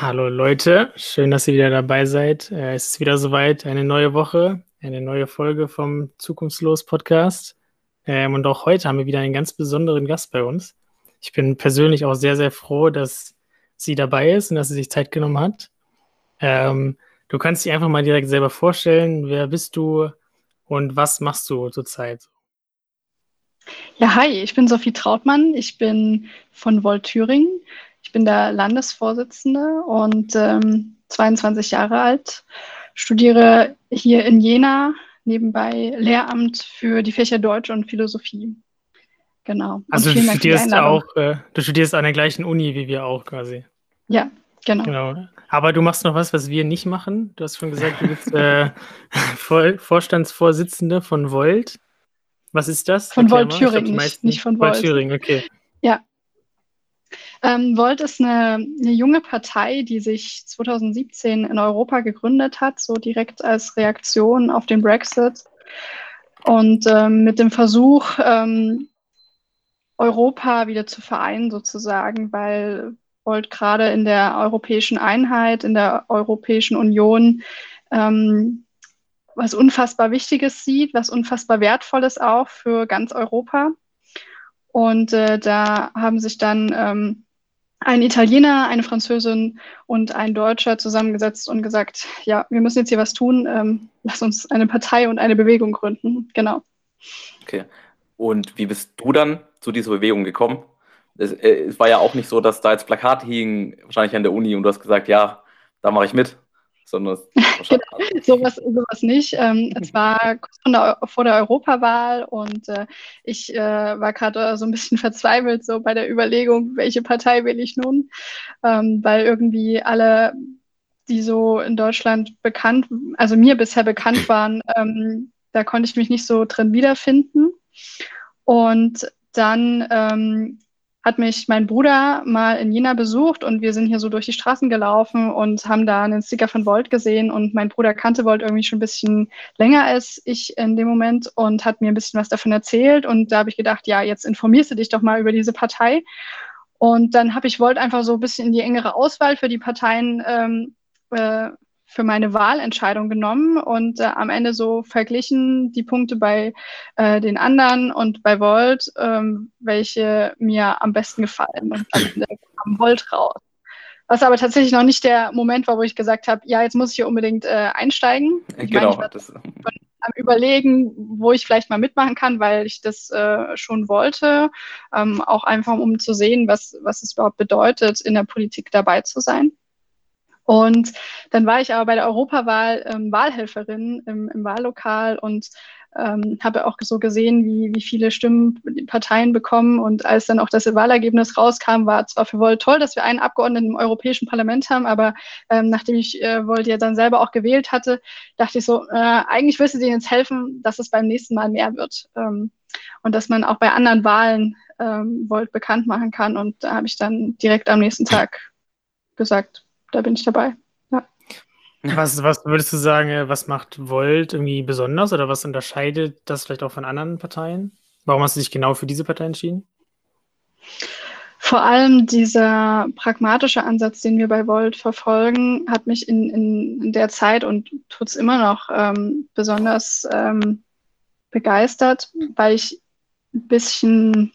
Hallo Leute, schön, dass ihr wieder dabei seid. Äh, es ist wieder soweit, eine neue Woche, eine neue Folge vom Zukunftslos Podcast. Ähm, und auch heute haben wir wieder einen ganz besonderen Gast bei uns. Ich bin persönlich auch sehr, sehr froh, dass sie dabei ist und dass sie sich Zeit genommen hat. Ähm, du kannst dich einfach mal direkt selber vorstellen. Wer bist du und was machst du zurzeit? Ja, hi, ich bin Sophie Trautmann. Ich bin von Volt Thüringen. Ich bin der Landesvorsitzende und ähm, 22 Jahre alt, studiere hier in Jena nebenbei Lehramt für die Fächer Deutsch und Philosophie. Genau. Also du studierst auch, äh, du studierst an der gleichen Uni wie wir auch quasi. Ja, genau. genau. Aber du machst noch was, was wir nicht machen. Du hast schon gesagt, du bist äh, Vorstandsvorsitzende von Volt. Was ist das? Von Volt Thüringen, nicht, nicht von Volt. Volt Thüringen, okay. Ja, ähm, Volt ist eine, eine, junge Partei, die sich 2017 in Europa gegründet hat, so direkt als Reaktion auf den Brexit. Und ähm, mit dem Versuch, ähm, Europa wieder zu vereinen, sozusagen, weil Volt gerade in der europäischen Einheit, in der Europäischen Union ähm, was unfassbar Wichtiges sieht, was unfassbar Wertvolles auch für ganz Europa. Und äh, da haben sich dann ähm, ein Italiener, eine Französin und ein Deutscher zusammengesetzt und gesagt, ja, wir müssen jetzt hier was tun, ähm, lass uns eine Partei und eine Bewegung gründen. Genau. Okay. Und wie bist du dann zu dieser Bewegung gekommen? Es, äh, es war ja auch nicht so, dass da jetzt Plakate hingen, wahrscheinlich an der Uni, und du hast gesagt, ja, da mache ich mit sondern genau, sowas, sowas nicht. Ähm, es war kurz der, vor der Europawahl und äh, ich äh, war gerade so ein bisschen verzweifelt so bei der Überlegung, welche Partei will ich nun, ähm, weil irgendwie alle, die so in Deutschland bekannt, also mir bisher bekannt waren, ähm, da konnte ich mich nicht so drin wiederfinden. Und dann ähm, hat mich mein Bruder mal in Jena besucht und wir sind hier so durch die Straßen gelaufen und haben da einen Sticker von Volt gesehen und mein Bruder kannte Volt irgendwie schon ein bisschen länger als ich in dem Moment und hat mir ein bisschen was davon erzählt und da habe ich gedacht, ja, jetzt informierst du dich doch mal über diese Partei. Und dann habe ich Volt einfach so ein bisschen in die engere Auswahl für die Parteien ähm, äh, für meine Wahlentscheidung genommen und äh, am Ende so verglichen die Punkte bei äh, den anderen und bei Volt, ähm, welche mir am besten gefallen. Und am Ende kam Volt raus. Was aber tatsächlich noch nicht der Moment war, wo ich gesagt habe, ja, jetzt muss ich hier unbedingt äh, einsteigen. Ich genau. Meine, ich am Überlegen, wo ich vielleicht mal mitmachen kann, weil ich das äh, schon wollte. Ähm, auch einfach, um zu sehen, was, was es überhaupt bedeutet, in der Politik dabei zu sein. Und dann war ich aber bei der Europawahl ähm, Wahlhelferin im, im Wahllokal und ähm, habe auch so gesehen, wie, wie viele Stimmen die Parteien bekommen. Und als dann auch das Wahlergebnis rauskam, war zwar für Volt toll, dass wir einen Abgeordneten im Europäischen Parlament haben, aber ähm, nachdem ich äh, Volt ja dann selber auch gewählt hatte, dachte ich so, äh, eigentlich willst du denen jetzt helfen, dass es beim nächsten Mal mehr wird. Ähm, und dass man auch bei anderen Wahlen ähm, Volt bekannt machen kann. Und da habe ich dann direkt am nächsten Tag gesagt, da bin ich dabei. Ja. Was, was würdest du sagen, äh, was macht Volt irgendwie besonders oder was unterscheidet das vielleicht auch von anderen Parteien? Warum hast du dich genau für diese Partei entschieden? Vor allem dieser pragmatische Ansatz, den wir bei Volt verfolgen, hat mich in, in, der Zeit und tut es immer noch ähm, besonders ähm, begeistert, weil ich ein bisschen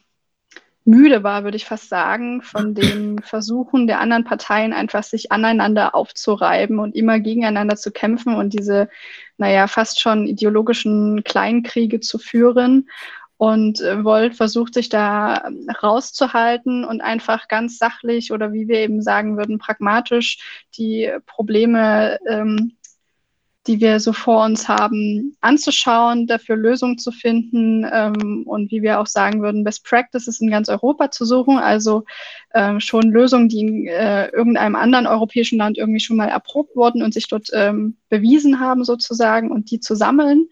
müde war, würde ich fast sagen, von den Versuchen der anderen Parteien einfach sich aneinander aufzureiben und immer gegeneinander zu kämpfen und diese, naja, fast schon ideologischen Kleinkriege zu führen. Und äh, Volt versucht sich da rauszuhalten und einfach ganz sachlich oder wie wir eben sagen würden, pragmatisch die Probleme ähm, die wir so vor uns haben, anzuschauen, dafür Lösungen zu finden ähm, und wie wir auch sagen würden, Best Practices in ganz Europa zu suchen. Also ähm, schon Lösungen, die in äh, irgendeinem anderen europäischen Land irgendwie schon mal erprobt wurden und sich dort ähm, bewiesen haben sozusagen und die zu sammeln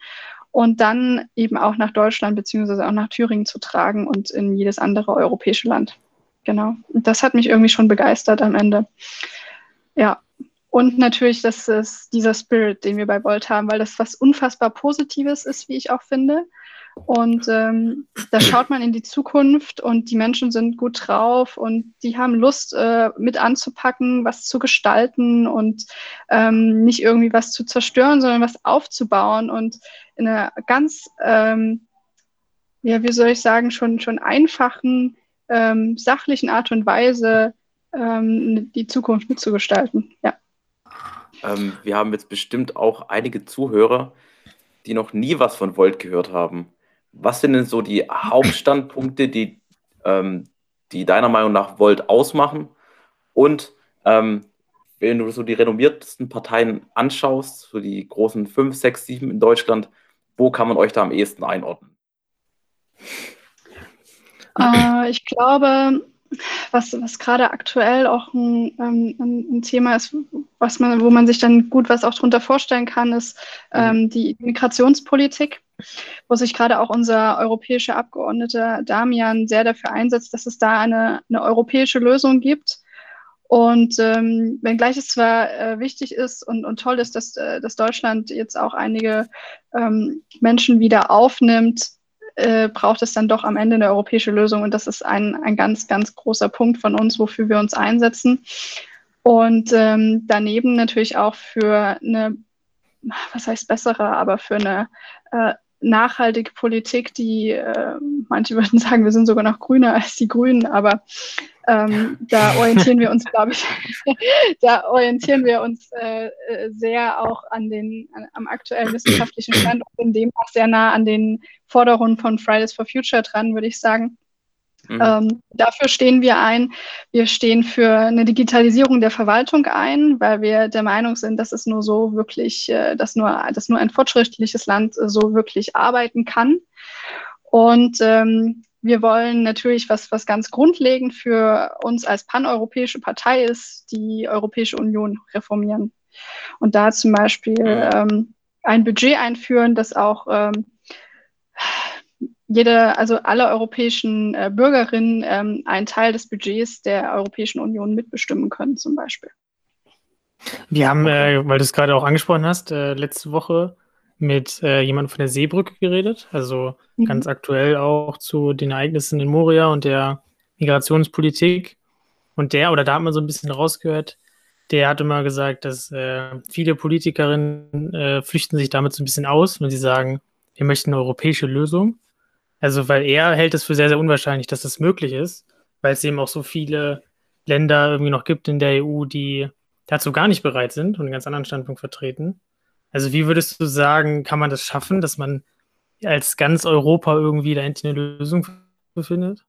und dann eben auch nach Deutschland beziehungsweise auch nach Thüringen zu tragen und in jedes andere europäische Land. Genau. Und das hat mich irgendwie schon begeistert am Ende. Ja, und natürlich, das ist dieser Spirit, den wir bei Volt haben, weil das was unfassbar Positives ist, wie ich auch finde. Und ähm, da schaut man in die Zukunft und die Menschen sind gut drauf und die haben Lust, äh, mit anzupacken, was zu gestalten und ähm, nicht irgendwie was zu zerstören, sondern was aufzubauen und in einer ganz, ähm, ja, wie soll ich sagen, schon, schon einfachen, ähm, sachlichen Art und Weise ähm, die Zukunft mitzugestalten. Ja. Ähm, wir haben jetzt bestimmt auch einige Zuhörer, die noch nie was von Volt gehört haben. Was sind denn so die Hauptstandpunkte, die, ähm, die deiner Meinung nach Volt ausmachen? Und ähm, wenn du so die renommiertesten Parteien anschaust, so die großen 5, 6, 7 in Deutschland, wo kann man euch da am ehesten einordnen? Äh, ich glaube, was, was gerade aktuell auch ein, ähm, ein, ein, Thema ist, was man, wo man sich dann gut was auch darunter vorstellen kann, ist ähm, mhm. die Migrationspolitik, wo sich gerade auch unser europäischer Abgeordneter Damian sehr dafür einsetzt, dass es da eine, eine europäische Lösung gibt. Und ähm, wenngleich es zwar äh, wichtig ist und, und toll ist, dass, äh, dass Deutschland jetzt auch einige ähm, Menschen wieder aufnimmt, äh, braucht es dann doch am Ende eine europäische Lösung. Und das ist ein, ein ganz, ganz großer Punkt von uns, wofür wir uns einsetzen. Und ähm, daneben natürlich auch für eine, was heißt bessere, aber für eine äh, nachhaltige Politik, die äh, manche würden sagen, wir sind sogar noch grüner als die Grünen, aber ähm, da orientieren wir uns, glaube ich, da orientieren wir uns äh, äh, sehr auch an den, an, am aktuellen wissenschaftlichen Stand und in dem auch sehr nah an den Forderungen von Fridays for Future dran, würde ich sagen. Mhm. Ähm, dafür stehen wir ein. Wir stehen für eine Digitalisierung der Verwaltung ein, weil wir der Meinung sind, dass es nur so wirklich, äh, dass nur, dass nur ein fortschrittliches Land äh, so wirklich arbeiten kann. Und ähm, wir wollen natürlich, was, was ganz grundlegend für uns als paneuropäische Partei ist, die Europäische Union reformieren. Und da zum Beispiel ähm, ein Budget einführen, das auch ähm, jede, also alle europäischen äh, Bürgerinnen ähm, einen Teil des Budgets der Europäischen Union mitbestimmen können, zum Beispiel. Wir haben, äh, weil du es gerade auch angesprochen hast, äh, letzte Woche mit äh, jemandem von der Seebrücke geredet, also mhm. ganz aktuell auch zu den Ereignissen in Moria und der Migrationspolitik. Und der, oder da hat man so ein bisschen rausgehört, der hat immer gesagt, dass äh, viele Politikerinnen äh, flüchten sich damit so ein bisschen aus, wenn sie sagen, wir möchten eine europäische Lösung. Also, weil er hält es für sehr, sehr unwahrscheinlich, dass das möglich ist, weil es eben auch so viele Länder irgendwie noch gibt in der EU, die dazu gar nicht bereit sind und einen ganz anderen Standpunkt vertreten. Also wie würdest du sagen, kann man das schaffen, dass man als ganz Europa irgendwie da eine Lösung findet?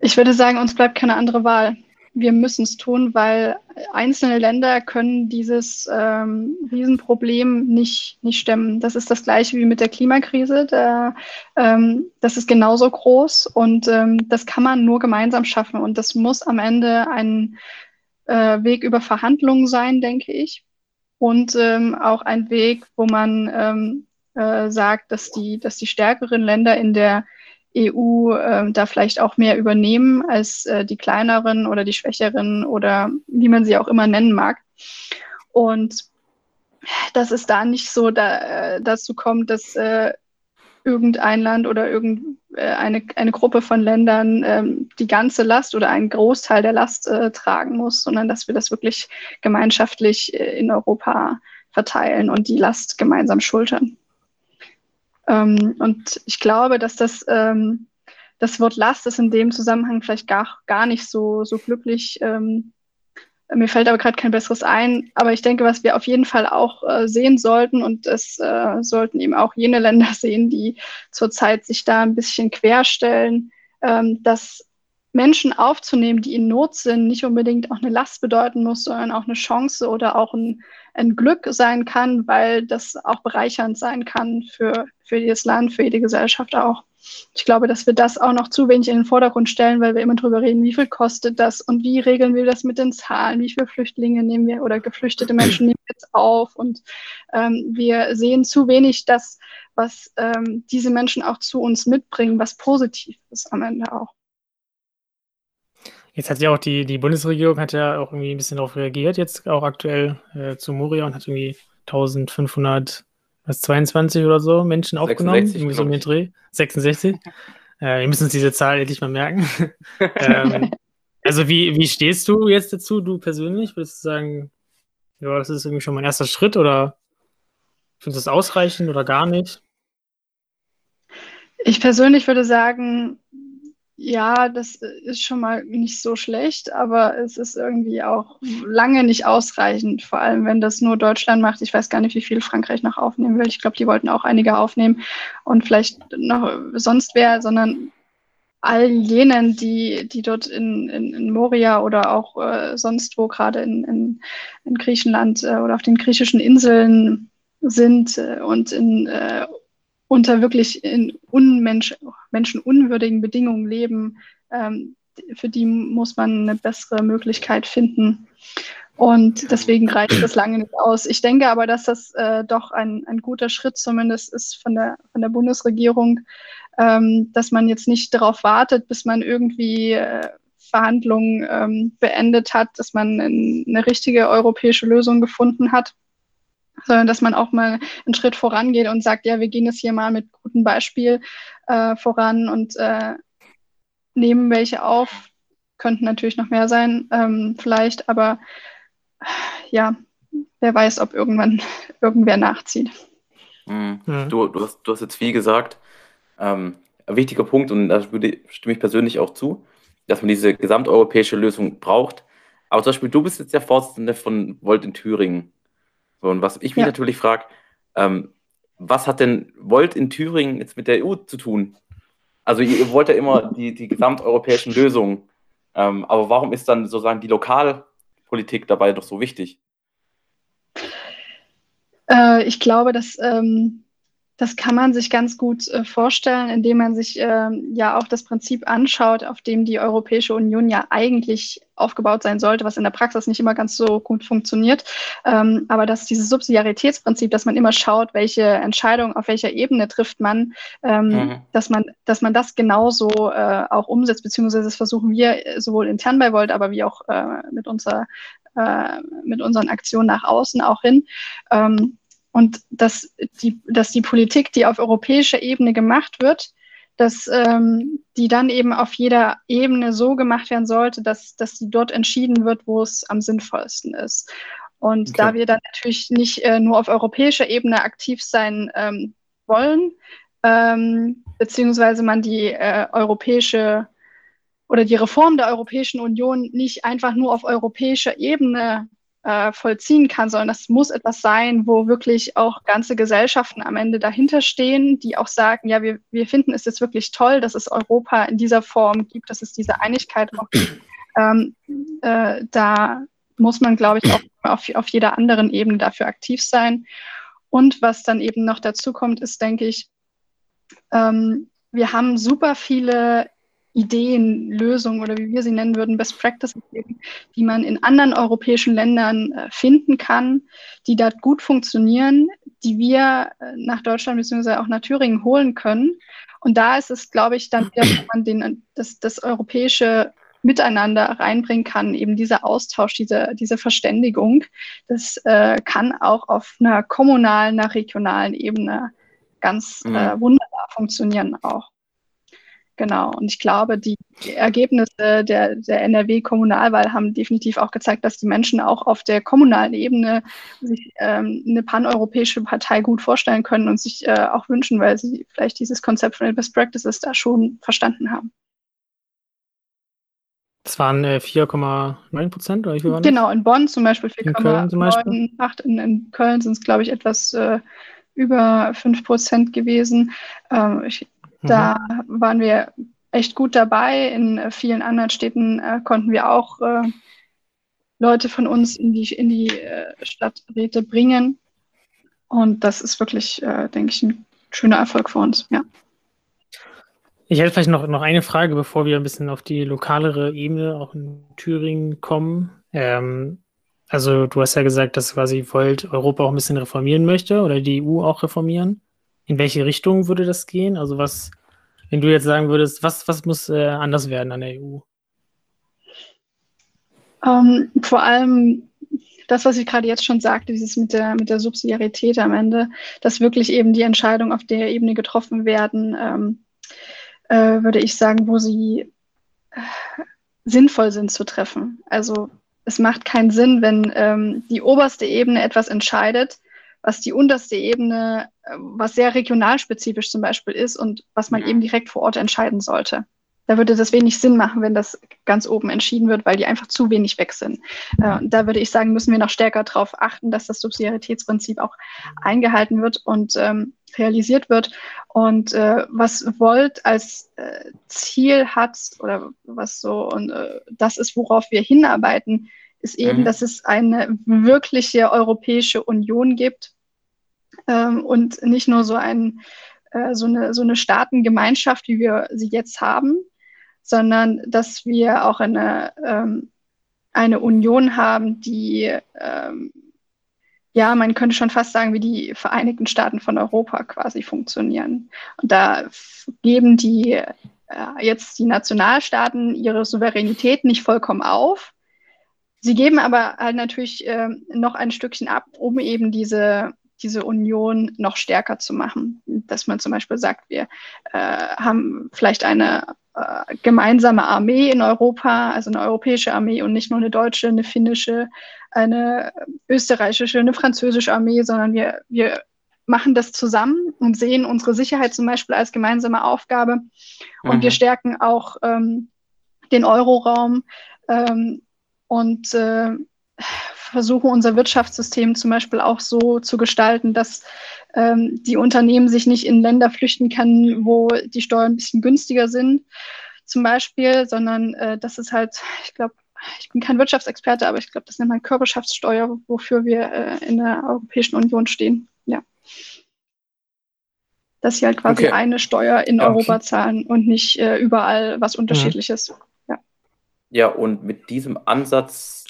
Ich würde sagen, uns bleibt keine andere Wahl. Wir müssen es tun, weil einzelne Länder können dieses ähm, Riesenproblem nicht, nicht stemmen. Das ist das gleiche wie mit der Klimakrise. Da, ähm, das ist genauso groß und ähm, das kann man nur gemeinsam schaffen. Und das muss am Ende ein äh, Weg über Verhandlungen sein, denke ich. Und ähm, auch ein Weg, wo man ähm, äh, sagt, dass die, dass die stärkeren Länder in der EU äh, da vielleicht auch mehr übernehmen als äh, die kleineren oder die schwächeren oder wie man sie auch immer nennen mag. Und dass es da nicht so da, äh, dazu kommt, dass äh, irgendein Land oder irgendeine äh, eine, Gruppe von Ländern ähm, die ganze Last oder einen Großteil der Last äh, tragen muss, sondern dass wir das wirklich gemeinschaftlich in Europa verteilen und die Last gemeinsam schultern. Ähm, und ich glaube, dass das, ähm, das Wort Last ist in dem Zusammenhang vielleicht gar, gar nicht so, so glücklich ähm, mir fällt aber gerade kein besseres ein. Aber ich denke, was wir auf jeden Fall auch äh, sehen sollten, und es äh, sollten eben auch jene Länder sehen, die zurzeit sich da ein bisschen querstellen, ähm, dass Menschen aufzunehmen, die in Not sind, nicht unbedingt auch eine Last bedeuten muss, sondern auch eine Chance oder auch ein, ein Glück sein kann, weil das auch bereichernd sein kann für, für jedes Land, für jede Gesellschaft auch. Ich glaube, dass wir das auch noch zu wenig in den Vordergrund stellen, weil wir immer darüber reden, wie viel kostet das und wie regeln wir das mit den Zahlen, wie viele Flüchtlinge nehmen wir oder geflüchtete Menschen nehmen wir jetzt auf. Und ähm, wir sehen zu wenig das, was ähm, diese Menschen auch zu uns mitbringen, was positiv ist am Ende auch. Jetzt hat ja auch die, die Bundesregierung hat ja auch irgendwie ein bisschen darauf reagiert, jetzt auch aktuell äh, zu Moria und hat irgendwie 1500 was 22 oder so Menschen aufgenommen, 66, irgendwie so mit Dreh. 66. äh, wir müssen uns diese Zahl endlich mal merken. ähm, also wie, wie stehst du jetzt dazu, du persönlich? Würdest du sagen, ja, das ist irgendwie schon mein erster Schritt oder findest du das ausreichend oder gar nicht? Ich persönlich würde sagen, ja, das ist schon mal nicht so schlecht, aber es ist irgendwie auch lange nicht ausreichend, vor allem wenn das nur Deutschland macht. Ich weiß gar nicht, wie viel Frankreich noch aufnehmen will. Ich glaube, die wollten auch einige aufnehmen und vielleicht noch sonst wer, sondern all jenen, die, die dort in, in, in Moria oder auch äh, sonst wo, gerade in, in, in Griechenland äh, oder auf den griechischen Inseln sind äh, und in äh, unter wirklich in unmensch, menschenunwürdigen Bedingungen leben, ähm, für die muss man eine bessere Möglichkeit finden. Und deswegen reicht das lange nicht aus. Ich denke aber, dass das äh, doch ein, ein guter Schritt zumindest ist von der, von der Bundesregierung, ähm, dass man jetzt nicht darauf wartet, bis man irgendwie äh, Verhandlungen ähm, beendet hat, dass man eine richtige europäische Lösung gefunden hat, sondern dass man auch mal einen Schritt vorangeht und sagt, ja, wir gehen jetzt hier mal mit gutem Beispiel äh, voran und äh, nehmen welche auf. Könnten natürlich noch mehr sein, ähm, vielleicht, aber ja, wer weiß, ob irgendwann irgendwer nachzieht. Mhm. Ja. Du, du, hast, du hast jetzt viel gesagt. Ähm, ein wichtiger Punkt, und da stimme ich persönlich auch zu, dass man diese gesamteuropäische Lösung braucht. Aber zum Beispiel, du bist jetzt der Vorsitzende von Volt in Thüringen. Und was ich mich ja. natürlich frage, ähm, was hat denn Volt in Thüringen jetzt mit der EU zu tun? Also ihr, wollt ja immer die, die gesamteuropäischen Lösungen. Ähm, aber warum ist dann sozusagen die Lokalpolitik dabei doch so wichtig? Äh, ich glaube, dass ähm, das kann man sich ganz gut äh, vorstellen, indem man sich äh, ja auch das Prinzip anschaut, auf dem die Europäische Union ja eigentlich aufgebaut sein sollte, was in der Praxis nicht immer ganz so gut funktioniert. Ähm, aber dass dieses Subsidiaritätsprinzip, dass man immer schaut, welche Entscheidung auf welcher Ebene trifft man, ähm, mhm. dass man, dass man das genauso äh, auch umsetzt, beziehungsweise das versuchen wir sowohl intern bei Volt, aber wie auch äh, mit unserer äh, mit unseren Aktionen nach außen auch hin. Ähm, und dass die, dass die Politik, die auf europäischer Ebene gemacht wird, dass ähm, die dann eben auf jeder Ebene so gemacht werden sollte, dass, dass sie dort entschieden wird, wo es am sinnvollsten ist. Und okay. da wir dann natürlich nicht äh, nur auf europäischer Ebene aktiv sein ähm, wollen, ähm, beziehungsweise man die äh, europäische oder die Reform der Europäischen Union nicht einfach nur auf europäischer Ebene äh, vollziehen kann, sondern das muss etwas sein, wo wirklich auch ganze Gesellschaften am Ende dahinter stehen, die auch sagen, ja, wir, wir finden es jetzt wirklich toll, dass es Europa in dieser Form gibt, dass es diese Einigkeit auch gibt. Ähm, äh, da muss man, glaube ich, auch auf, auf jeder anderen Ebene dafür aktiv sein. Und was dann eben noch dazu kommt, ist, denke ich, ähm, wir haben super viele Ideen, Lösungen oder wie wir sie nennen würden, Best Practices geben, die man in anderen europäischen Ländern äh, finden kann, die dort gut funktionieren, die wir äh, nach Deutschland bzw. auch nach Thüringen holen können. Und da ist es, glaube ich, dann wieder, wenn man den, das, das europäische Miteinander reinbringen kann, eben dieser Austausch, diese, diese Verständigung. Das äh, kann auch auf einer kommunalen, einer regionalen Ebene ganz mhm. äh, wunderbar funktionieren auch. Genau, und ich glaube, die Ergebnisse der, der NRW-Kommunalwahl haben definitiv auch gezeigt, dass die Menschen auch auf der kommunalen Ebene sich ähm, eine paneuropäische Partei gut vorstellen können und sich äh, auch wünschen, weil sie vielleicht dieses Konzept von den Best Practices da schon verstanden haben. Das waren äh, 4,9 Prozent, oder wie viel waren Genau, in Bonn zum Beispiel 4,98. In, in Köln sind es, glaube ich, etwas äh, über 5 Prozent gewesen. Ähm, ich da mhm. waren wir echt gut dabei. In äh, vielen anderen Städten äh, konnten wir auch äh, Leute von uns in die, in die äh, Stadträte bringen. Und das ist wirklich, äh, denke ich, ein schöner Erfolg für uns. Ja. Ich hätte vielleicht noch, noch eine Frage, bevor wir ein bisschen auf die lokalere Ebene auch in Thüringen kommen. Ähm, also du hast ja gesagt, dass quasi Volt Europa auch ein bisschen reformieren möchte oder die EU auch reformieren. In welche Richtung würde das gehen? Also was, wenn du jetzt sagen würdest, was, was muss äh, anders werden an der EU? Ähm, vor allem das, was ich gerade jetzt schon sagte, dieses mit der, mit der Subsidiarität am Ende, dass wirklich eben die Entscheidungen auf der Ebene getroffen werden, ähm, äh, würde ich sagen, wo sie äh, sinnvoll sind zu treffen. Also es macht keinen Sinn, wenn ähm, die oberste Ebene etwas entscheidet, was die unterste Ebene, äh, was sehr regionalspezifisch zum Beispiel ist und was man eben direkt vor Ort entscheiden sollte da würde das wenig Sinn machen, wenn das ganz oben entschieden wird, weil die einfach zu wenig weg sind. Äh, da würde ich sagen, müssen wir noch stärker darauf achten, dass das Subsidiaritätsprinzip auch eingehalten wird und ähm, realisiert wird. Und äh, was Volt als äh, Ziel hat oder was so, und äh, das ist, worauf wir hinarbeiten, ist eben, mhm. dass es eine wirkliche Europäische Union gibt ähm, und nicht nur so ein äh, so eine, so eine Staatengemeinschaft, wie wir sie jetzt haben, sondern dass wir auch eine, ähm, eine Union haben, die, ähm, ja, man könnte schon fast sagen, wie die Vereinigten Staaten von Europa quasi funktionieren. Und da geben die äh, jetzt die Nationalstaaten ihre Souveränität nicht vollkommen auf. Sie geben aber halt natürlich äh, noch ein Stückchen ab, um eben diese, diese Union noch stärker zu machen. Dass man zum Beispiel sagt, wir äh, haben vielleicht eine äh, gemeinsame Armee in Europa, also eine europäische Armee und nicht nur eine deutsche, eine finnische, eine österreichische, eine französische Armee, sondern wir, wir machen das zusammen und sehen unsere Sicherheit zum Beispiel als gemeinsame Aufgabe. Und mhm. wir stärken auch ähm, den Euroraum ähm, und äh, versuchen unser Wirtschaftssystem zum Beispiel auch so zu gestalten, dass ähm, die Unternehmen sich nicht in Länder flüchten können, wo die Steuern ein bisschen günstiger sind, zum Beispiel, sondern äh, das ist halt, ich glaube, ich bin kein Wirtschaftsexperte, aber ich glaube, das nennt man Körperschaftssteuer, wofür wir äh, in der Europäischen Union stehen. Ja. Dass sie halt quasi okay. eine Steuer in okay. Europa zahlen und nicht äh, überall was Unterschiedliches. Mhm. Ja. ja, und mit diesem Ansatz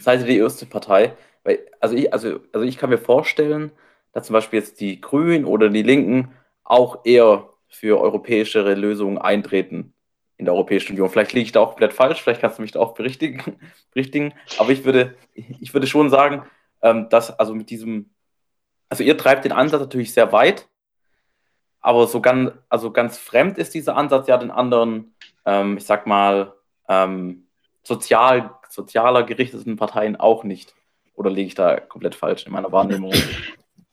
seid ihr die erste Partei. Weil, also, ich, also, also ich kann mir vorstellen, dass zum Beispiel jetzt die Grünen oder die Linken auch eher für europäischere Lösungen eintreten in der Europäischen Union. Vielleicht liege ich da auch komplett falsch, vielleicht kannst du mich da auch berichtigen. berichtigen. Aber ich würde, ich würde schon sagen, ähm, dass also mit diesem, also ihr treibt den Ansatz natürlich sehr weit, aber so ganz, also ganz fremd ist dieser Ansatz ja den anderen, ähm, ich sag mal, ähm, sozial, sozialer gerichteten Parteien auch nicht. Oder liege ich da komplett falsch in meiner Wahrnehmung?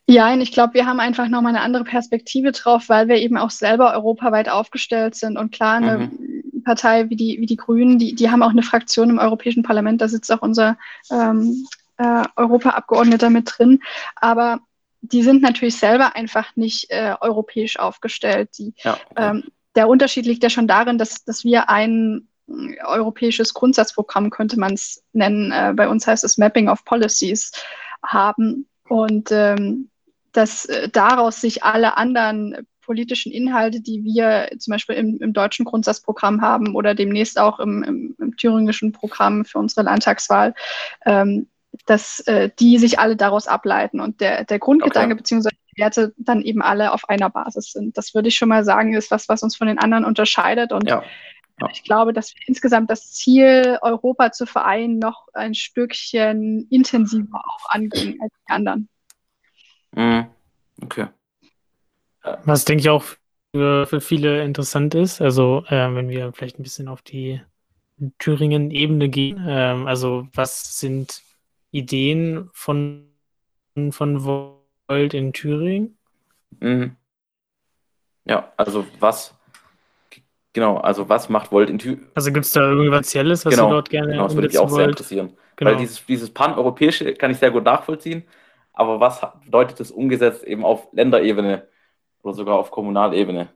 Ja, ich glaube, wir haben einfach nochmal eine andere Perspektive drauf, weil wir eben auch selber europaweit aufgestellt sind. Und klar, eine mhm. Partei wie die, wie die Grünen, die, die haben auch eine Fraktion im Europäischen Parlament, da sitzt auch unser ähm, äh, Europaabgeordneter mit drin. Aber die sind natürlich selber einfach nicht äh, europäisch aufgestellt. Die, ja, okay. ähm, der Unterschied liegt ja schon darin, dass, dass wir ein äh, europäisches Grundsatzprogramm, könnte man es nennen, äh, bei uns heißt es Mapping of Policies, haben. Und ähm, dass äh, daraus sich alle anderen politischen Inhalte, die wir zum Beispiel im, im deutschen Grundsatzprogramm haben oder demnächst auch im, im, im thüringischen Programm für unsere Landtagswahl, ähm, dass äh, die sich alle daraus ableiten und der, der Grundgedanke okay. bzw. die Werte dann eben alle auf einer Basis sind. Das würde ich schon mal sagen, ist was, was uns von den anderen unterscheidet und ja. Ja. Ich glaube, dass wir insgesamt das Ziel, Europa zu vereinen, noch ein Stückchen intensiver auch angehen als die anderen. Mhm. Okay. Was denke ich auch für, für viele interessant ist, also äh, wenn wir vielleicht ein bisschen auf die Thüringen-Ebene gehen, äh, also was sind Ideen von, von Volt in Thüringen? Mhm. Ja, also was, genau, also was macht Volt in Thüringen? Also gibt es da irgendwas Spezielles, was genau, ihr dort gerne Genau, das würde mich auch wollt? sehr interessieren. Genau. Weil dieses, dieses Pan-Europäische kann ich sehr gut nachvollziehen. Aber was bedeutet das umgesetzt eben auf Länderebene oder sogar auf Kommunalebene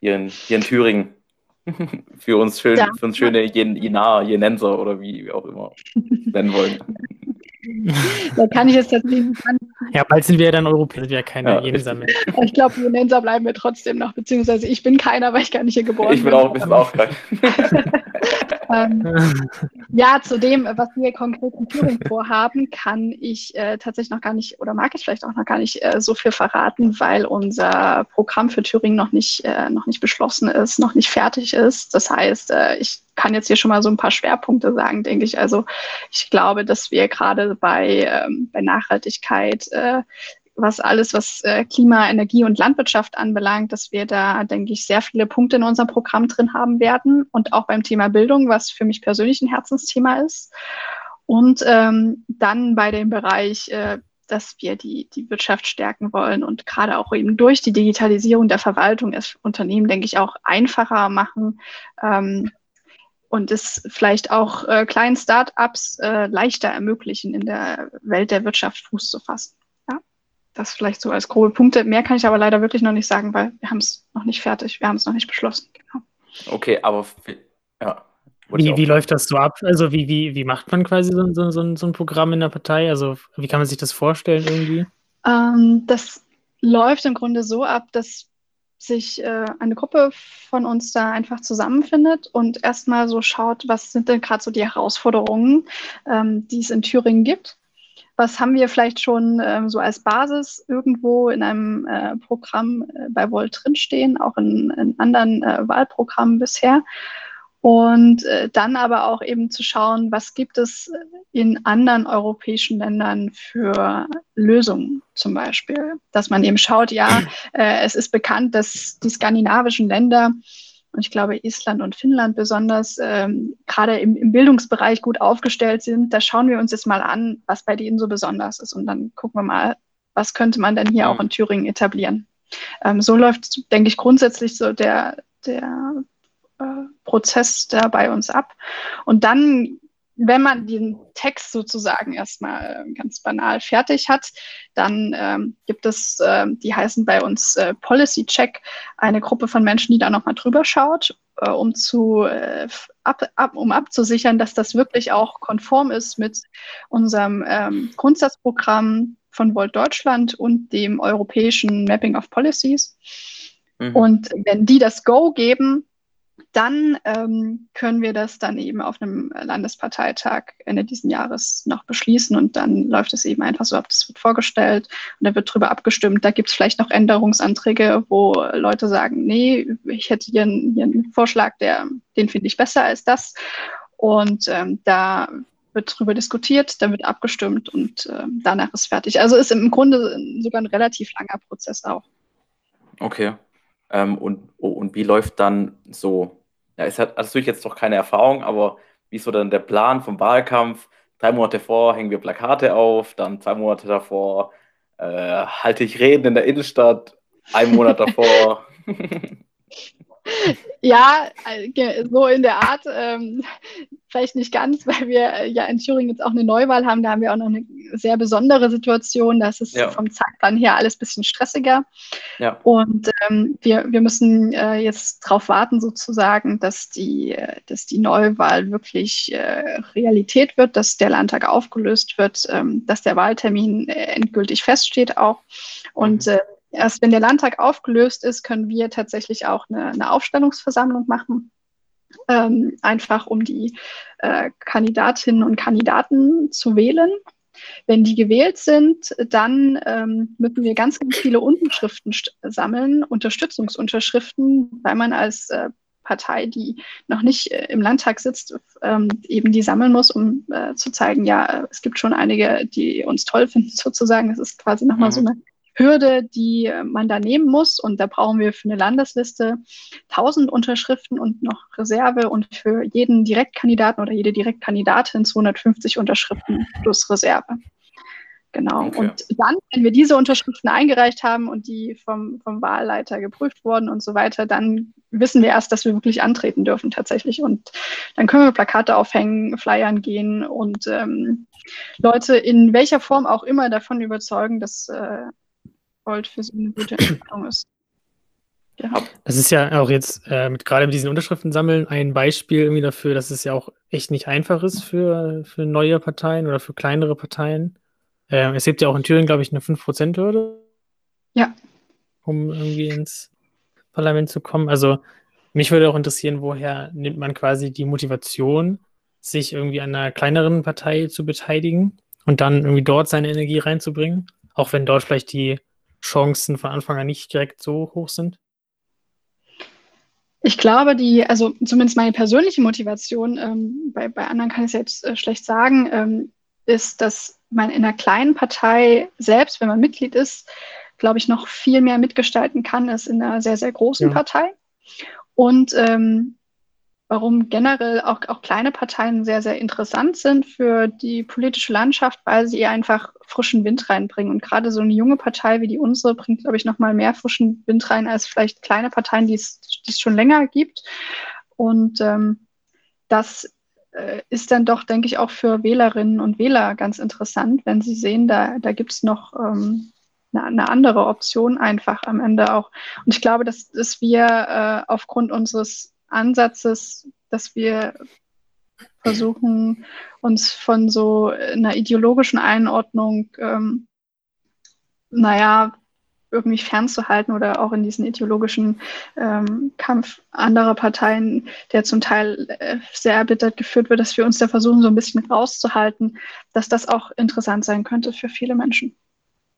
hier in, hier in Thüringen? für uns schön, ja. für uns schöne Jenaer, Jenenser oder wie wir auch immer nennen wollen. Da kann ich jetzt tatsächlich Ja, bald sind wir ja dann Europäer, sind ja keine ja, Jenenser mehr. Ich glaube, Jenenser bleiben wir trotzdem noch, beziehungsweise ich bin keiner, weil ich gar nicht hier geboren ich bin. Auch, ich bin auch kein. ähm, ja, zu dem, was wir konkret in Thüringen vorhaben, kann ich äh, tatsächlich noch gar nicht oder mag ich vielleicht auch noch gar nicht äh, so viel verraten, weil unser Programm für Thüringen noch nicht, äh, noch nicht beschlossen ist, noch nicht fertig ist. Das heißt, äh, ich kann jetzt hier schon mal so ein paar Schwerpunkte sagen, denke ich. Also ich glaube, dass wir gerade bei, ähm, bei Nachhaltigkeit äh, was alles, was äh, Klima, Energie und Landwirtschaft anbelangt, dass wir da, denke ich, sehr viele Punkte in unserem Programm drin haben werden und auch beim Thema Bildung, was für mich persönlich ein Herzensthema ist. Und ähm, dann bei dem Bereich, äh, dass wir die, die Wirtschaft stärken wollen und gerade auch eben durch die Digitalisierung der Verwaltung es Unternehmen, denke ich, auch einfacher machen ähm, und es vielleicht auch äh, kleinen Start-ups äh, leichter ermöglichen, in der Welt der Wirtschaft Fuß zu fassen. Das vielleicht so als grobe Punkte. Mehr kann ich aber leider wirklich noch nicht sagen, weil wir haben es noch nicht fertig, wir haben es noch nicht beschlossen. Genau. Okay, aber ja. Wie, wie läuft das so ab? Also wie, wie, wie macht man quasi so, so, so, so ein Programm in der Partei? Also wie kann man sich das vorstellen irgendwie? Ähm, das läuft im Grunde so ab, dass sich äh, eine Gruppe von uns da einfach zusammenfindet und erstmal so schaut, was sind denn gerade so die Herausforderungen, ähm, die es in Thüringen gibt was haben wir vielleicht schon ähm, so als Basis irgendwo in einem äh, Programm äh, bei Volt drinstehen, auch in, in anderen äh, Wahlprogrammen bisher. Und äh, dann aber auch eben zu schauen, was gibt es in anderen europäischen Ländern für Lösungen zum Beispiel. Dass man eben schaut, ja, äh, es ist bekannt, dass die skandinavischen Länder und ich glaube Island und Finnland besonders ähm, gerade im, im, Bildungsbereich gut aufgestellt sind. Da schauen wir uns jetzt mal an, was bei denen so besonders ist und dann gucken wir mal, was könnte man denn hier mhm. auch in Thüringen etablieren. Ähm, so läuft, denke ich, grundsätzlich so der, der äh, Prozess da bei uns ab. Und dann wenn man den Text sozusagen erstmal äh, ganz banal fertig hat, dann ähm, gibt es, äh, die heißen bei uns äh, Policy Check, eine Gruppe von Menschen, die da nochmal drüber schaut, äh, um, zu, äh, ab, ab, um abzusichern, dass das wirklich auch konform ist mit unserem ähm, Grundsatzprogramm von Volt Deutschland und dem europäischen Mapping of Policies. Mhm. Und wenn die das Go geben, dann ähm, können wir das dann eben auf einem Landesparteitag Ende dieses Jahres noch beschließen und dann läuft es eben einfach so ab, das wird vorgestellt und dann wird darüber abgestimmt. Da gibt es vielleicht noch Änderungsanträge, wo Leute sagen, nee, ich hätte hier einen, hier einen Vorschlag, der, den finde ich besser als das. Und ähm, da wird darüber diskutiert, dann wird abgestimmt und ähm, danach ist fertig. Also ist im Grunde sogar ein relativ langer Prozess auch. Okay. Ähm, und, oh, und wie läuft dann so ja, es hat natürlich jetzt noch keine Erfahrung, aber wie ist so dann der Plan vom Wahlkampf? Drei Monate vor hängen wir Plakate auf, dann zwei Monate davor äh, halte ich Reden in der Innenstadt, ein Monat davor. ja, äh, so in der Art. Ähm, vielleicht nicht ganz, weil wir äh, ja in Thüringen jetzt auch eine Neuwahl haben. Da haben wir auch noch eine sehr besondere Situation. Das ist ja. vom Zeitplan her alles ein bisschen stressiger. Ja. Und ähm, wir, wir müssen äh, jetzt darauf warten, sozusagen, dass die, äh, dass die Neuwahl wirklich äh, Realität wird, dass der Landtag aufgelöst wird, ähm, dass der Wahltermin endgültig feststeht auch. Und mhm. Erst wenn der Landtag aufgelöst ist, können wir tatsächlich auch eine, eine Aufstellungsversammlung machen ähm, einfach um die äh, Kandidatinnen und Kandidaten zu wählen. Wenn die gewählt sind, dann ähm, müssen wir ganz, ganz viele Unterschriften sammeln, Unterstützungsunterschriften, weil man als äh, Partei, die noch nicht äh, im Landtag sitzt, ähm, eben die sammeln muss, um äh, zu zeigen, ja, es gibt schon einige, die uns toll finden, sozusagen. Es ist quasi nochmal mhm. so eine Hürde, die äh, man da nehmen muss. Und da brauchen wir für eine Landesliste 1000 Unterschriften und noch Reserve und für jeden Direktkandidaten oder jede Direktkandidatin 250 Unterschriften plus Reserve. Genau. Okay. Und dann, wenn wir diese Unterschriften eingereicht haben und die vom, vom Wahlleiter geprüft wurden und so weiter, dann wissen wir erst, dass wir wirklich antreten dürfen tatsächlich. Und dann können wir Plakate aufhängen, Flyern gehen und ähm, Leute in welcher Form auch immer davon überzeugen, dass äh, Gold für so eine gute Entscheidung ist. Ja. Das ist ja auch jetzt äh, mit, gerade mit diesen Unterschriften sammeln ein Beispiel irgendwie dafür, dass es ja auch echt nicht einfach ist für, für neue Parteien oder für kleinere Parteien. Äh, es gibt ja auch in Thüringen, glaube ich, eine 5%-Hürde. Ja. Um irgendwie ins Parlament zu kommen. Also mich würde auch interessieren, woher nimmt man quasi die Motivation, sich irgendwie an einer kleineren Partei zu beteiligen und dann irgendwie dort seine Energie reinzubringen, auch wenn dort vielleicht die Chancen von Anfang an nicht direkt so hoch sind? Ich glaube, die, also zumindest meine persönliche Motivation, ähm, bei, bei anderen kann ich es jetzt äh, schlecht sagen, ähm, ist, dass man in einer kleinen Partei, selbst wenn man Mitglied ist, glaube ich, noch viel mehr mitgestalten kann als in einer sehr, sehr großen ja. Partei. Und ähm, warum generell auch, auch kleine Parteien sehr, sehr interessant sind für die politische Landschaft, weil sie einfach frischen Wind reinbringen. Und gerade so eine junge Partei wie die unsere bringt, glaube ich, nochmal mehr frischen Wind rein als vielleicht kleine Parteien, die es, schon länger gibt. Und ähm, das äh, ist dann doch, denke ich, auch für Wählerinnen und Wähler ganz interessant, wenn sie sehen, da, da gibt es noch ähm, eine, eine, andere Option einfach am Ende auch. Und ich glaube, dass, dass wir äh, aufgrund unseres Ansatzes, dass wir versuchen, uns von so einer ideologischen Einordnung, ähm, naja, irgendwie fernzuhalten oder auch in diesen ideologischen ähm, Kampf anderer Parteien, der zum Teil äh, sehr erbittert geführt wird, dass wir uns da versuchen, so ein bisschen rauszuhalten, dass das auch interessant sein könnte für viele Menschen.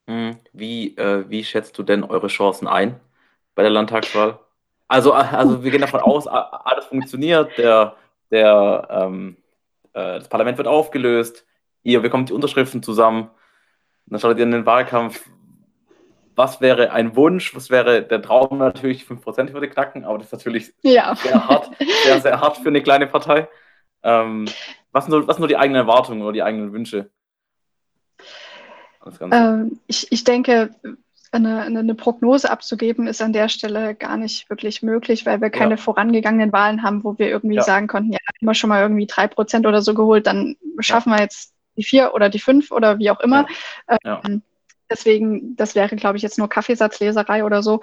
Hm, wie, äh, wie schätzt du denn eure Chancen ein bei der Landtagswahl? Also, also wir gehen davon aus, alles funktioniert, der, der, ähm, äh, das Parlament wird aufgelöst, ihr bekommt die Unterschriften zusammen, dann startet ihr in den Wahlkampf. Was wäre ein Wunsch? Was wäre der Traum natürlich? 5% würde knacken, aber das ist natürlich ja. sehr hart, sehr, sehr hart für eine kleine Partei. Ähm, was, sind nur, was sind nur die eigenen Erwartungen oder die eigenen Wünsche? Ähm, ich, ich denke, eine, eine, Prognose abzugeben, ist an der Stelle gar nicht wirklich möglich, weil wir keine ja. vorangegangenen Wahlen haben, wo wir irgendwie ja. sagen konnten, ja, haben wir schon mal irgendwie drei Prozent oder so geholt, dann schaffen ja. wir jetzt die vier oder die fünf oder wie auch immer. Ähm, deswegen, das wäre, glaube ich, jetzt nur Kaffeesatzleserei oder so.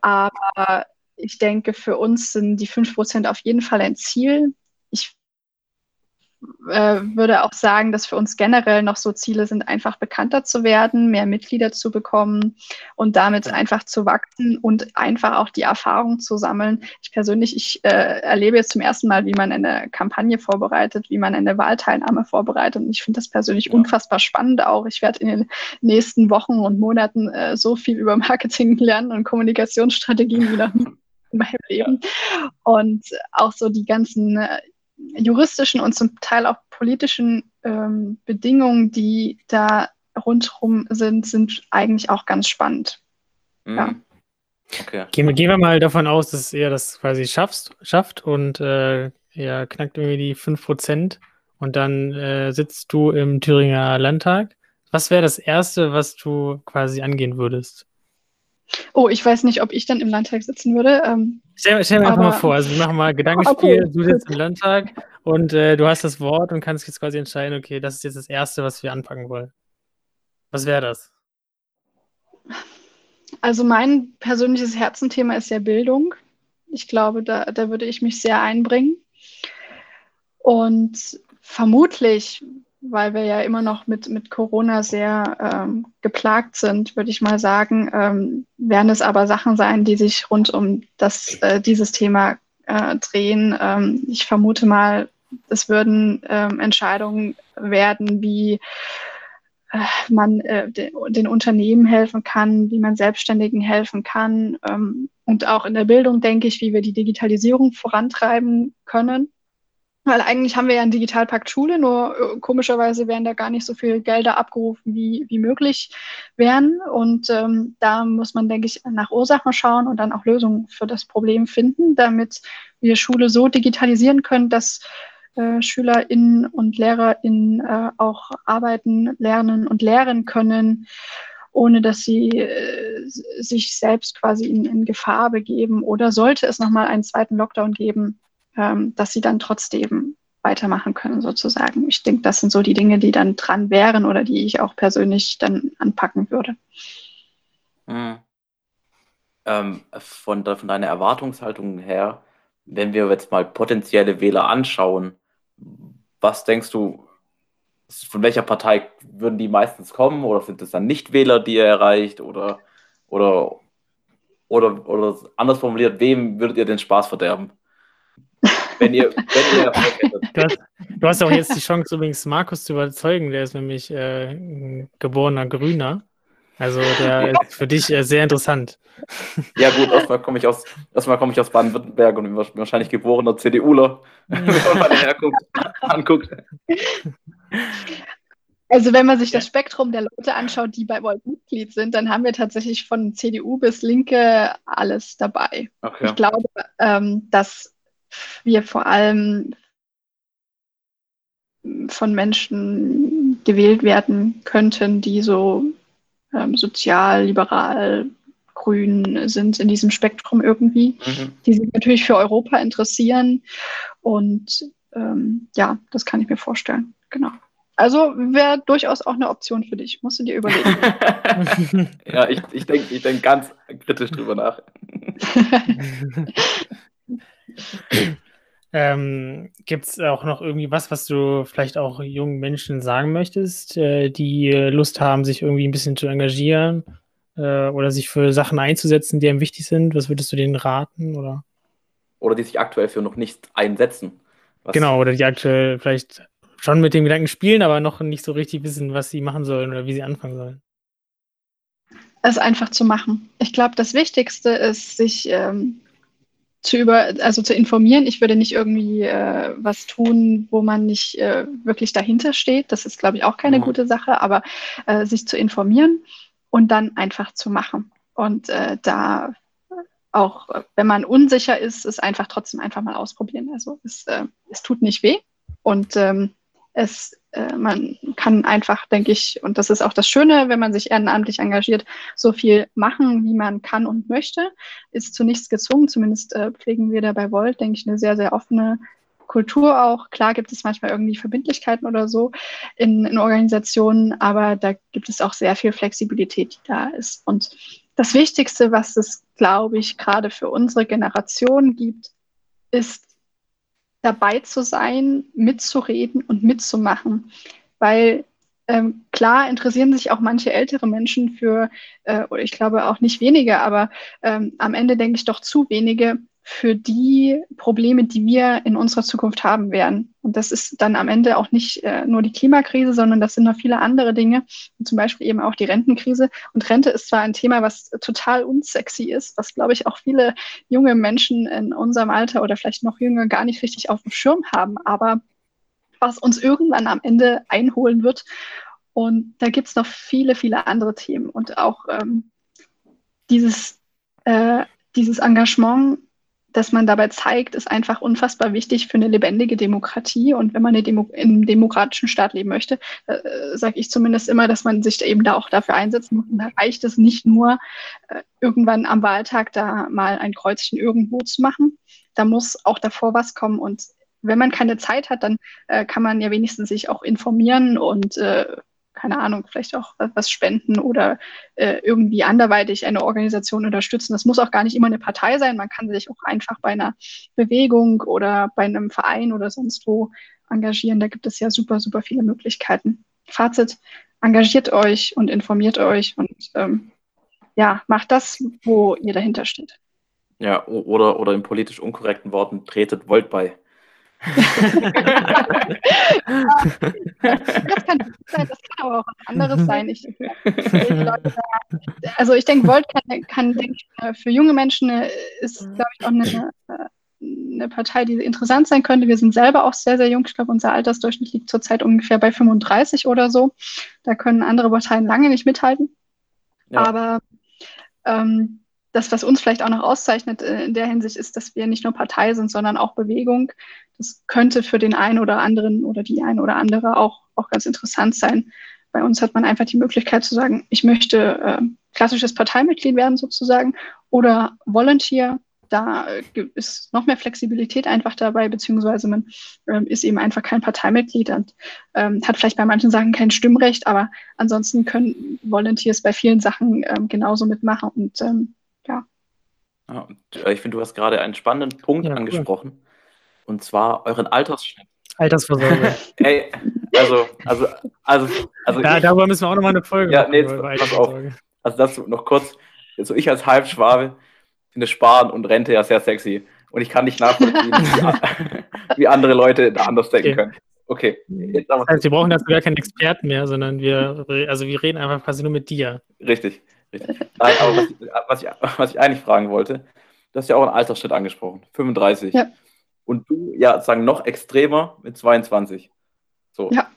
Aber ich denke, für uns sind die fünf Prozent auf jeden Fall ein Ziel. Ich äh, würde auch sagen, dass für uns generell noch so Ziele sind, einfach bekannter zu werden, mehr Mitglieder zu bekommen und damit einfach zu wachsen und einfach auch die Erfahrung zu sammeln. Ich persönlich, ich äh, erlebe jetzt zum ersten Mal, wie man eine Kampagne vorbereitet, wie man eine Wahlteilnahme vorbereitet. Und ich finde das persönlich ja. unfassbar spannend auch. Ich werde in den nächsten Wochen und Monaten äh, so viel über Marketing lernen und Kommunikationsstrategien wieder in meinem Leben. Und auch so die ganzen juristischen und zum Teil auch politischen ähm, Bedingungen, die da rundherum sind, sind eigentlich auch ganz spannend. Mhm. Ja. Okay. Gehen, gehen, wir mal davon aus, dass er das quasi schaffst, schafft und äh, er knackt irgendwie die 5% und dann äh, sitzt du im Thüringer Landtag. Was wäre das Erste, was du quasi angehen würdest? Oh, ich weiß nicht, ob ich dann im Landtag sitzen würde. Ähm, stell, stell mir einfach mal vor, also wir machen mal Gedankenspiel, okay. du sitzt im Landtag und äh, du hast das Wort und kannst jetzt quasi entscheiden, okay, das ist jetzt das Erste, was wir anpacken wollen. Was wäre das? Also mein persönliches Herzenthema ist ja Bildung. Ich glaube, da, da würde ich mich sehr einbringen. Und vermutlich weil wir ja immer noch mit, mit Corona sehr ähm, geplagt sind, würde ich mal sagen, ähm, werden es aber Sachen sein, die sich rund um das, äh, dieses Thema äh, drehen. Ähm, ich vermute mal, es würden ähm, Entscheidungen werden, wie äh, man äh, den, den, Unternehmen helfen kann, wie man Selbstständigen helfen kann. Ähm, und auch in der Bildung denke ich, wie wir die Digitalisierung vorantreiben können weil eigentlich haben wir ja einen Digitalpakt Schule, nur äh, komischerweise werden da gar nicht so viele Gelder abgerufen, wie, wie möglich wären. Und ähm, da muss man, denke ich, nach Ursachen schauen und dann auch Lösungen für das Problem finden, damit wir Schule so digitalisieren können, dass äh, SchülerInnen und LehrerInnen äh, auch arbeiten, lernen und lehren können, ohne dass sie äh, sich selbst quasi in, in Gefahr begeben. Oder sollte es nochmal einen zweiten Lockdown geben, ähm, dass sie dann trotzdem weitermachen können, sozusagen. Ich denke, das sind so die Dinge, die dann dran wären oder die ich auch persönlich dann anpacken würde. Mhm. Ähm, von, von deiner Erwartungshaltung her, wenn wir jetzt mal potenzielle Wähler anschauen, was denkst du, von welcher Partei würden die meistens kommen oder sind es dann Nicht-Wähler, die ihr erreicht oder, oder Oder, oder anders formuliert, wem würdet ihr den Spaß verderben? Wenn ihr, wenn ihr du, hast, du hast auch jetzt die Chance, übrigens Markus zu überzeugen. Der ist nämlich äh, ein geborener Grüner. Also der ja. ist für dich äh, sehr interessant. Ja gut, erstmal komme ich aus, erstmal ich aus Baden-Württemberg und wahrscheinlich geborener CDUler, wenn man mal herguckt, anguckt. Also wenn man sich das Spektrum der Leute anschaut, die bei Volt Mitglied sind, dann haben wir tatsächlich von CDU bis Linke alles dabei. Okay. Ich glaube, ähm, dass wir vor allem von Menschen gewählt werden könnten, die so ähm, sozial, liberal, grün sind in diesem Spektrum irgendwie, mhm. die sich natürlich für Europa interessieren. Und ähm, ja, das kann ich mir vorstellen. Genau. Also wäre durchaus auch eine Option für dich. Musst du dir überlegen. ja, ich, ich denke ich denk ganz kritisch drüber nach. ähm, Gibt es auch noch irgendwie was, was du vielleicht auch jungen Menschen sagen möchtest, äh, die Lust haben, sich irgendwie ein bisschen zu engagieren äh, oder sich für Sachen einzusetzen, die einem wichtig sind? Was würdest du denen raten? Oder, oder die sich aktuell für noch nicht einsetzen? Was genau, oder die aktuell vielleicht schon mit dem Gedanken spielen, aber noch nicht so richtig wissen, was sie machen sollen oder wie sie anfangen sollen. Es einfach zu machen. Ich glaube, das Wichtigste ist, sich ähm, zu über, also zu informieren. Ich würde nicht irgendwie äh, was tun, wo man nicht äh, wirklich dahinter steht. Das ist, glaube ich, auch keine ja. gute Sache, aber äh, sich zu informieren und dann einfach zu machen. Und äh, da auch, wenn man unsicher ist, es einfach trotzdem einfach mal ausprobieren. Also es, äh, es tut nicht weh. Und ähm, es, äh, man kann einfach, denke ich, und das ist auch das Schöne, wenn man sich ehrenamtlich engagiert, so viel machen, wie man kann und möchte, ist zu nichts gezwungen. Zumindest äh, pflegen wir da bei Volt, denke ich, eine sehr, sehr offene Kultur auch. Klar gibt es manchmal irgendwie Verbindlichkeiten oder so in, in Organisationen, aber da gibt es auch sehr viel Flexibilität, die da ist. Und das Wichtigste, was es, glaube ich, gerade für unsere Generation gibt, ist dabei zu sein, mitzureden und mitzumachen. Weil ähm, klar interessieren sich auch manche ältere Menschen für, äh, oder ich glaube auch nicht wenige, aber ähm, am Ende denke ich doch zu wenige für die Probleme, die wir in unserer Zukunft haben werden. Und das ist dann am Ende auch nicht äh, nur die Klimakrise, sondern das sind noch viele andere Dinge, zum Beispiel eben auch die Rentenkrise. Und Rente ist zwar ein Thema, was total unsexy ist, was, glaube ich, auch viele junge Menschen in unserem Alter oder vielleicht noch jünger gar nicht richtig auf dem Schirm haben, aber was uns irgendwann am Ende einholen wird. Und da gibt es noch viele, viele andere Themen. Und auch ähm, dieses, äh, dieses Engagement dass man dabei zeigt, ist einfach unfassbar wichtig für eine lebendige Demokratie. Und wenn man eine Demo in einem demokratischen Staat leben möchte, äh, sage ich zumindest immer, dass man sich eben da auch dafür einsetzen muss. Und da reicht es nicht nur, äh, irgendwann am Wahltag da mal ein Kreuzchen irgendwo zu machen. Da muss auch davor was kommen. Und wenn man keine Zeit hat, dann äh, kann man ja wenigstens sich auch informieren und äh, keine Ahnung, vielleicht auch was spenden oder äh, irgendwie anderweitig eine Organisation unterstützen. Das muss auch gar nicht immer eine Partei sein. Man kann sich auch einfach bei einer Bewegung oder bei einem Verein oder sonst wo engagieren. Da gibt es ja super, super viele Möglichkeiten. Fazit, engagiert euch und informiert euch und ähm, ja, macht das, wo ihr dahinter steht. Ja, oder, oder in politisch unkorrekten Worten, tretet Volt bei das kann sein, das kann aber auch was anderes sein. Ich, also ich denke, Volt kann, kann denke ich, für junge Menschen äh, ist, glaube ich, auch eine, eine Partei, die interessant sein könnte. Wir sind selber auch sehr, sehr jung. Ich glaube, unser Altersdurchschnitt liegt zurzeit ungefähr bei 35 oder so. Da können andere Parteien lange nicht mithalten. Ja. Aber ähm, das, was uns vielleicht auch noch auszeichnet äh, in der Hinsicht, ist, dass wir nicht nur Partei sind, sondern auch Bewegung. Das könnte für den einen oder anderen oder die eine oder andere auch, auch ganz interessant sein. Bei uns hat man einfach die Möglichkeit zu sagen, ich möchte äh, klassisches Parteimitglied werden sozusagen oder Volunteer. Da äh, ist noch mehr Flexibilität einfach dabei, beziehungsweise man ähm, ist eben einfach kein Parteimitglied und ähm, hat vielleicht bei manchen Sachen kein Stimmrecht, aber ansonsten können Volunteers bei vielen Sachen ähm, genauso mitmachen und ähm, ja. ja äh, ich finde, du hast gerade einen spannenden Punkt ja, angesprochen. Cool. Und zwar euren Altersschnitt. Altersvorsorge. Ey, also, also, also, also. Ja, ich, darüber müssen wir auch nochmal eine Folge ja, machen. Nee, pass auf. Also das noch kurz. Also ich als Halbschwabe, finde Sparen und Rente ja sehr sexy. Und ich kann nicht nachvollziehen, wie, wie, andere Leute da anders denken okay. können. Okay. Jetzt das heißt, wir brauchen dazu gar keinen Experten mehr, sondern wir, also wir reden einfach quasi nur mit dir. Richtig, richtig. Nein, aber was, was, ich, was ich eigentlich fragen wollte, du hast ja auch einen Altersschnitt angesprochen, 35. Ja. Und du, ja, sagen noch extremer mit 22. So. Ja.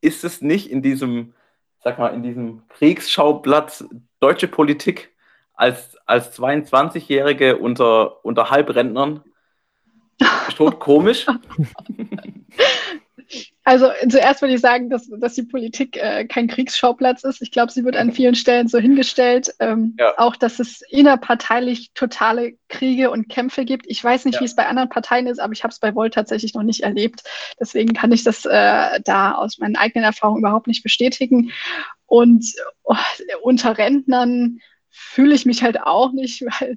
Ist es nicht in diesem, sag mal, in diesem Kriegsschauplatz deutsche Politik als, als 22-Jährige unter, unter Halbrentnern tot komisch? Also zuerst würde ich sagen, dass, dass die Politik äh, kein Kriegsschauplatz ist. Ich glaube, sie wird an vielen Stellen so hingestellt. Ähm, ja. Auch, dass es innerparteilich totale Kriege und Kämpfe gibt. Ich weiß nicht, ja. wie es bei anderen Parteien ist, aber ich habe es bei Volt tatsächlich noch nicht erlebt. Deswegen kann ich das äh, da aus meinen eigenen Erfahrungen überhaupt nicht bestätigen. Und oh, unter Rentnern fühle ich mich halt auch nicht, weil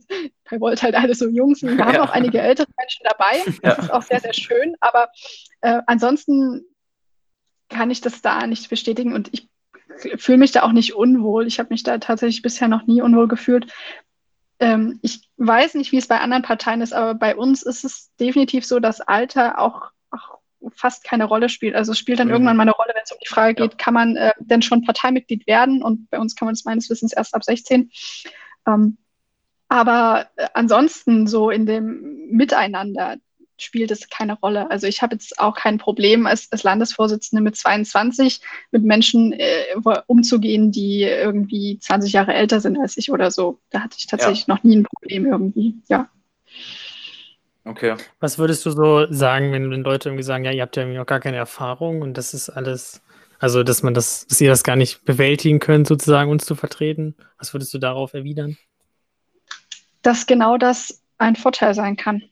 bei Volt halt alle so jung sind. Wir haben auch einige ältere Menschen dabei. Das ja. ist auch sehr, sehr schön. Aber äh, ansonsten kann ich das da nicht bestätigen und ich fühle mich da auch nicht unwohl. Ich habe mich da tatsächlich bisher noch nie unwohl gefühlt. Ähm, ich weiß nicht, wie es bei anderen Parteien ist, aber bei uns ist es definitiv so, dass Alter auch fast keine Rolle spielt. Also es spielt dann mhm. irgendwann mal eine Rolle, wenn es um die Frage geht, ja. kann man äh, denn schon Parteimitglied werden? Und bei uns kann man es meines Wissens erst ab 16. Ähm, aber äh, ansonsten so in dem Miteinander, spielt es keine Rolle. Also ich habe jetzt auch kein Problem als, als Landesvorsitzende mit 22 mit Menschen äh, umzugehen, die irgendwie 20 Jahre älter sind als ich oder so. Da hatte ich tatsächlich ja. noch nie ein Problem irgendwie, ja. Okay. Was würdest du so sagen, wenn, wenn Leute irgendwie sagen, ja, ihr habt ja irgendwie noch gar keine Erfahrung und das ist alles, also dass man das, dass ihr das gar nicht bewältigen könnt, sozusagen uns zu vertreten? Was würdest du darauf erwidern? Dass genau das ein Vorteil sein kann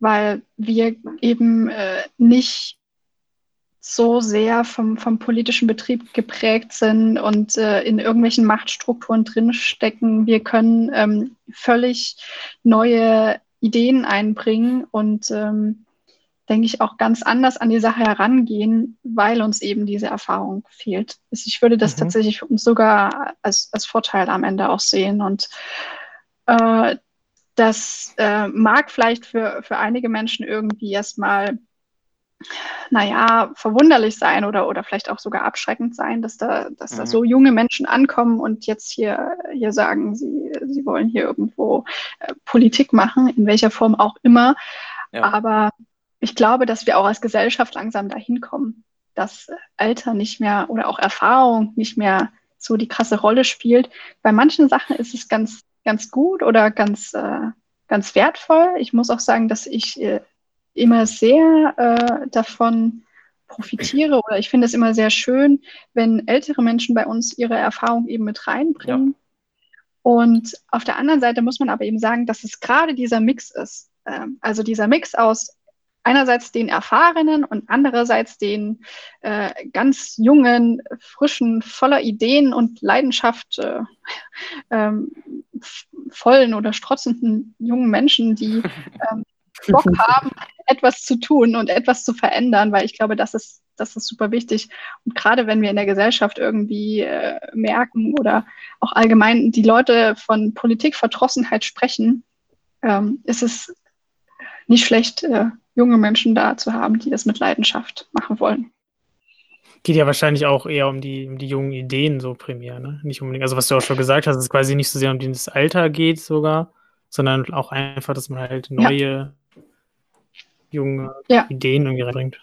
weil wir eben äh, nicht so sehr vom, vom politischen Betrieb geprägt sind und äh, in irgendwelchen Machtstrukturen drinstecken. Wir können ähm, völlig neue Ideen einbringen und ähm, denke ich, auch ganz anders an die Sache herangehen, weil uns eben diese Erfahrung fehlt. Also ich würde das mhm. tatsächlich uns sogar als, als Vorteil am Ende auch sehen. Und äh, das äh, mag vielleicht für, für einige Menschen irgendwie erstmal, naja, verwunderlich sein oder, oder vielleicht auch sogar abschreckend sein, dass da, dass mhm. da so junge Menschen ankommen und jetzt hier, hier sagen, sie, sie wollen hier irgendwo äh, Politik machen, in welcher Form auch immer. Ja. Aber ich glaube, dass wir auch als Gesellschaft langsam dahin kommen, dass Alter nicht mehr oder auch Erfahrung nicht mehr so die krasse Rolle spielt. Bei manchen Sachen ist es ganz ganz gut oder ganz, äh, ganz wertvoll. Ich muss auch sagen, dass ich äh, immer sehr äh, davon profitiere oder ich finde es immer sehr schön, wenn ältere Menschen bei uns ihre Erfahrung eben mit reinbringen. Ja. Und auf der anderen Seite muss man aber eben sagen, dass es gerade dieser Mix ist. Ähm, also dieser Mix aus einerseits den Erfahrenen und andererseits den äh, ganz jungen, frischen, voller Ideen und Leidenschaft äh, ähm, vollen oder strotzenden jungen Menschen, die ähm, Bock haben, etwas zu tun und etwas zu verändern, weil ich glaube, das ist, das ist super wichtig. Und gerade wenn wir in der Gesellschaft irgendwie äh, merken oder auch allgemein die Leute von Politikverdrossenheit sprechen, ähm, ist es nicht schlecht, äh, junge Menschen da zu haben, die das mit Leidenschaft machen wollen. Geht ja wahrscheinlich auch eher um die, um die jungen Ideen so primär, ne? Nicht unbedingt, also was du auch schon gesagt hast, es quasi nicht so sehr um das Alter geht sogar, sondern auch einfach, dass man halt neue, ja. Junge ja. Ideen irgendwie reinbringt.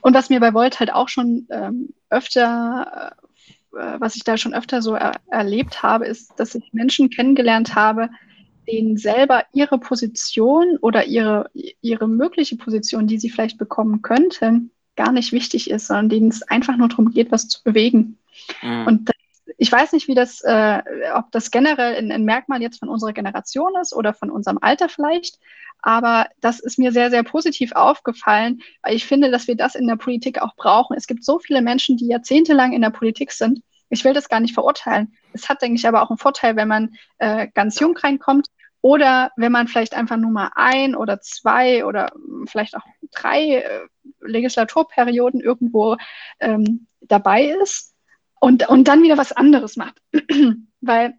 Und was mir bei Volt halt auch schon ähm, öfter, äh, was ich da schon öfter so er erlebt habe, ist, dass ich Menschen kennengelernt habe, denen selber ihre Position oder ihre, ihre mögliche Position, die sie vielleicht bekommen könnten, gar nicht wichtig ist, sondern denen es einfach nur darum geht, was zu bewegen. Mhm. Und ich weiß nicht, wie das, äh, ob das generell ein, Merkmal jetzt von unserer Generation ist oder von unserem Alter vielleicht, aber das ist mir sehr, sehr positiv aufgefallen, weil ich finde, dass wir das in der Politik auch brauchen. Es gibt so viele Menschen, die jahrzehntelang in der Politik sind. Ich will das gar nicht verurteilen. Es hat, denke ich, aber auch einen Vorteil, wenn man äh, ganz jung reinkommt oder wenn man vielleicht einfach nur mal ein oder zwei oder vielleicht auch drei äh, Legislaturperioden irgendwo ähm, dabei ist und, und dann wieder was anderes macht. Weil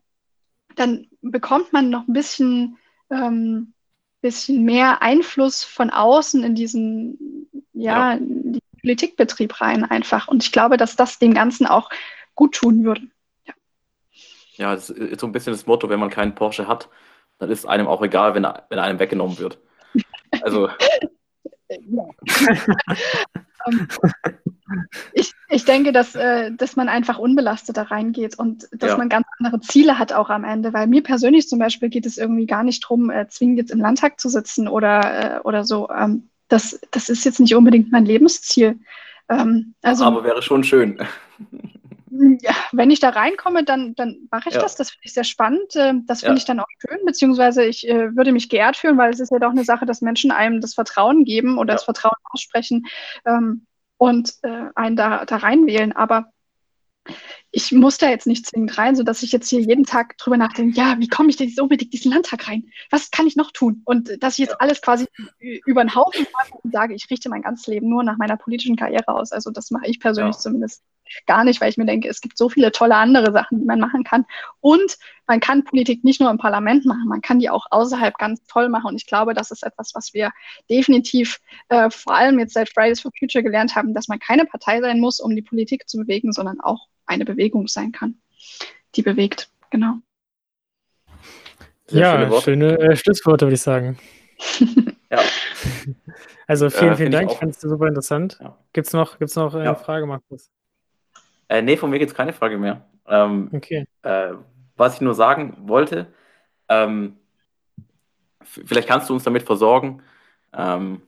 dann bekommt man noch ein bisschen ähm, bisschen mehr Einfluss von außen in diesen, ja, ja. In Politikbetrieb rein einfach. Und ich glaube, dass das dem Ganzen auch gut tun würde. Ja, ja das ist so ein bisschen das Motto, wenn man keinen Porsche hat, dann ist einem auch egal, wenn, wenn einem weggenommen wird. Also. Ähm, ich, ich denke, dass, äh, dass man einfach unbelastet da reingeht und dass ja. man ganz andere Ziele hat auch am Ende. Weil mir persönlich zum Beispiel geht es irgendwie gar nicht darum, äh, zwingend jetzt im Landtag zu sitzen oder, äh, oder so. Ähm, das, das ist jetzt nicht unbedingt mein Lebensziel. Ähm, also, Aber wäre schon schön. Ja, wenn ich da reinkomme, dann, dann mache ich ja. das. Das finde ich sehr spannend. Äh, das finde ja. ich dann auch schön, beziehungsweise ich äh, würde mich geehrt fühlen, weil es ist ja doch eine Sache, dass Menschen einem das Vertrauen geben oder das Vertrauen aussprechen. Ähm, und äh, einen da, da reinwählen. Aber ich muss da jetzt nicht zwingend rein, sodass ich jetzt hier jeden Tag drüber nachdenke, ja, wie komme ich denn jetzt unbedingt diesen Landtag rein? Was kann ich noch tun? Und dass ich jetzt alles quasi über den Haufen und sage, ich richte mein ganzes Leben nur nach meiner politischen Karriere aus. Also das mache ich persönlich ja. zumindest gar nicht, weil ich mir denke, es gibt so viele tolle andere Sachen, die man machen kann. Und man kann Politik nicht nur im Parlament machen, man kann die auch außerhalb ganz toll machen. Und ich glaube, das ist etwas, was wir definitiv äh, vor allem jetzt seit Fridays for Future gelernt haben, dass man keine Partei sein muss, um die Politik zu bewegen, sondern auch eine Bewegung sein kann, die bewegt. Genau. Sehr ja, schöne äh, Schlussworte, würde ich sagen. ja. Also vielen, äh, vielen Dank. Ich fand es super interessant. Ja. Gibt es noch, gibt's noch eine ja. Frage, Markus? Äh, nee, von mir gibt es keine Frage mehr. Ähm, okay. Äh, was ich nur sagen wollte, ähm, vielleicht kannst du uns damit versorgen, ähm,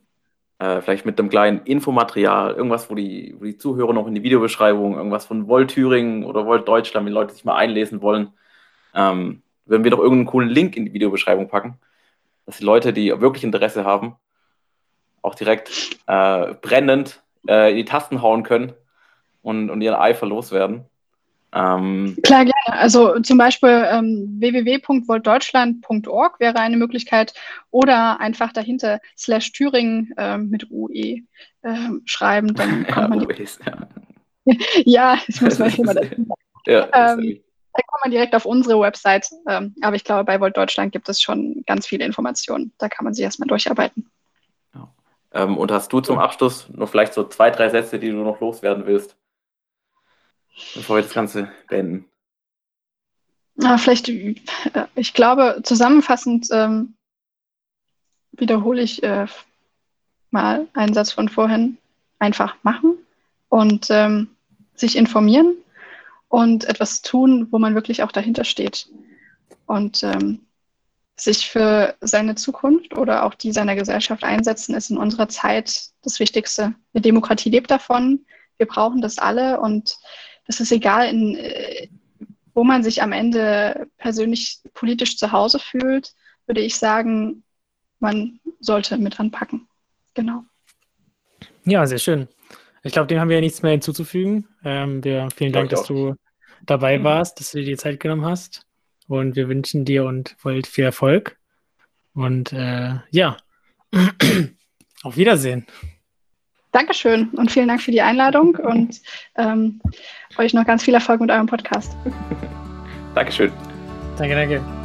äh, vielleicht mit einem kleinen Infomaterial, irgendwas, wo die, wo die Zuhörer noch in die Videobeschreibung, irgendwas von Volt Thüringen oder Volt Deutschland, wenn Leute sich mal einlesen wollen, ähm, würden wir doch irgendeinen coolen Link in die Videobeschreibung packen, dass die Leute, die wirklich Interesse haben, auch direkt äh, brennend äh, in die Tasten hauen können und, und ihren Eifer loswerden. Ähm, Klar, gerne. Also zum Beispiel ähm, www.voltdeutschland.org wäre eine Möglichkeit oder einfach dahinter slash Thüringen ähm, mit UE ähm, schreiben. Dann kommt man UEs, ja. ja, das muss man immer dazu sagen. Ja, ähm, da kommt man direkt auf unsere Website. Ähm, aber ich glaube, bei Volt Deutschland gibt es schon ganz viele Informationen. Da kann man sich erstmal durcharbeiten. Ja. Und hast du zum Abschluss noch vielleicht so zwei, drei Sätze, die du noch loswerden willst? Bevor wir das Ganze beenden? Ja, vielleicht, äh, ich glaube, zusammenfassend ähm, wiederhole ich äh, mal einen Satz von vorhin. Einfach machen und ähm, sich informieren und etwas tun, wo man wirklich auch dahinter steht. Und ähm, sich für seine Zukunft oder auch die seiner Gesellschaft einsetzen, ist in unserer Zeit das Wichtigste. Die Demokratie lebt davon. Wir brauchen das alle und es ist egal, in, äh, wo man sich am Ende persönlich politisch zu Hause fühlt, würde ich sagen, man sollte mit anpacken. Genau. Ja, sehr schön. Ich glaube, dem haben wir ja nichts mehr hinzuzufügen. Ähm, wir, vielen Dank, dass du dabei mhm. warst, dass du dir die Zeit genommen hast. Und wir wünschen dir und Volt viel Erfolg. Und äh, ja, auf Wiedersehen. Dankeschön und vielen Dank für die Einladung und ähm, euch noch ganz viel Erfolg mit eurem Podcast. Dankeschön. Danke, danke.